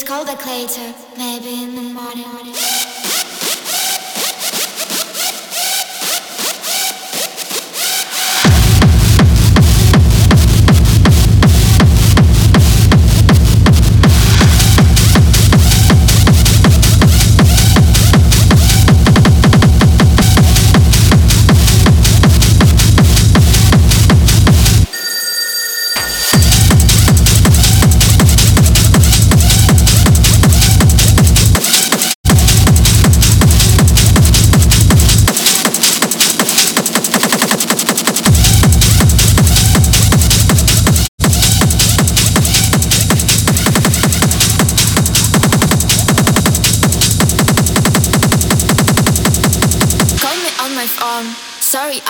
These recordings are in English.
it's called a later, maybe in the morning.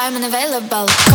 I'm unavailable.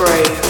brave.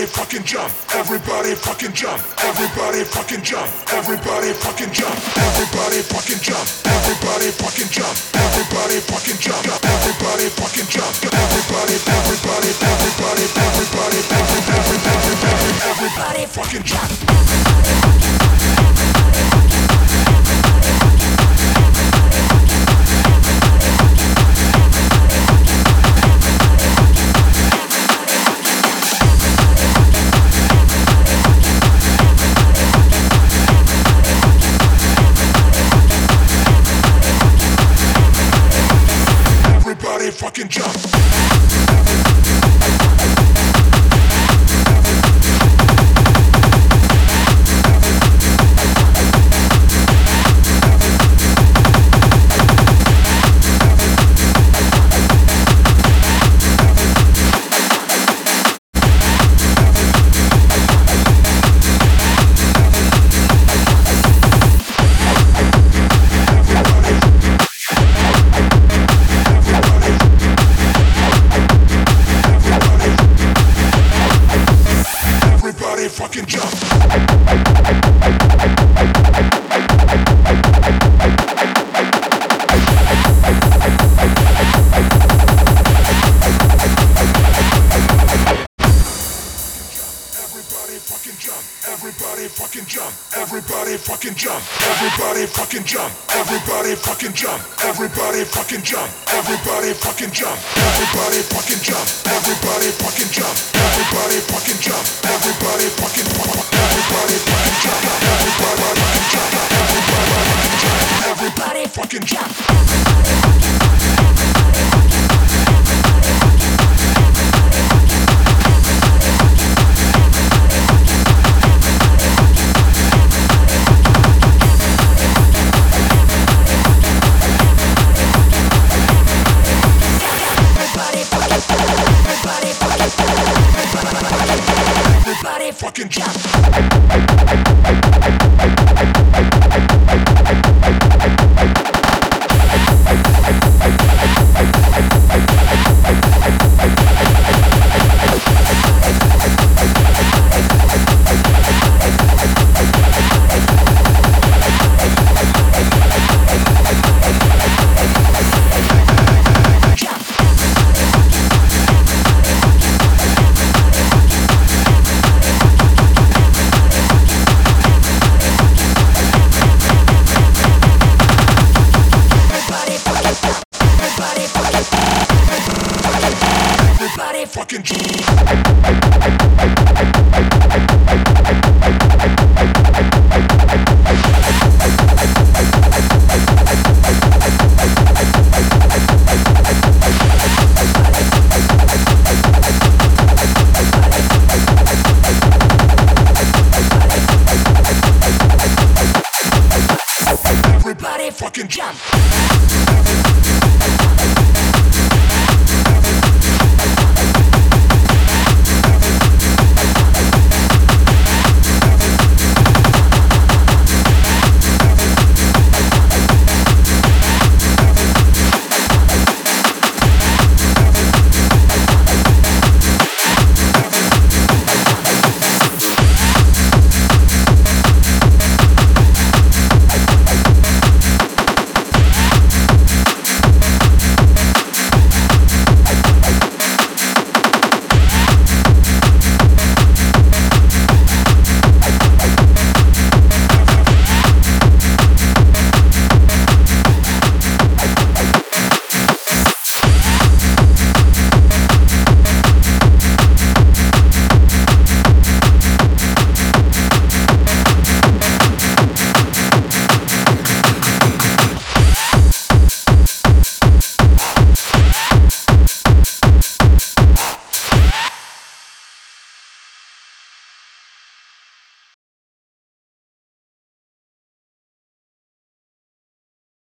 Everybody fucking jump, everybody fucking jump, everybody fucking jump, everybody fucking jump, everybody fucking jump, everybody fucking jump, everybody fucking jump, everybody fucking jump, everybody, everybody, everybody, everybody, everybody, everybody fucking jump. Everybody fucking drop.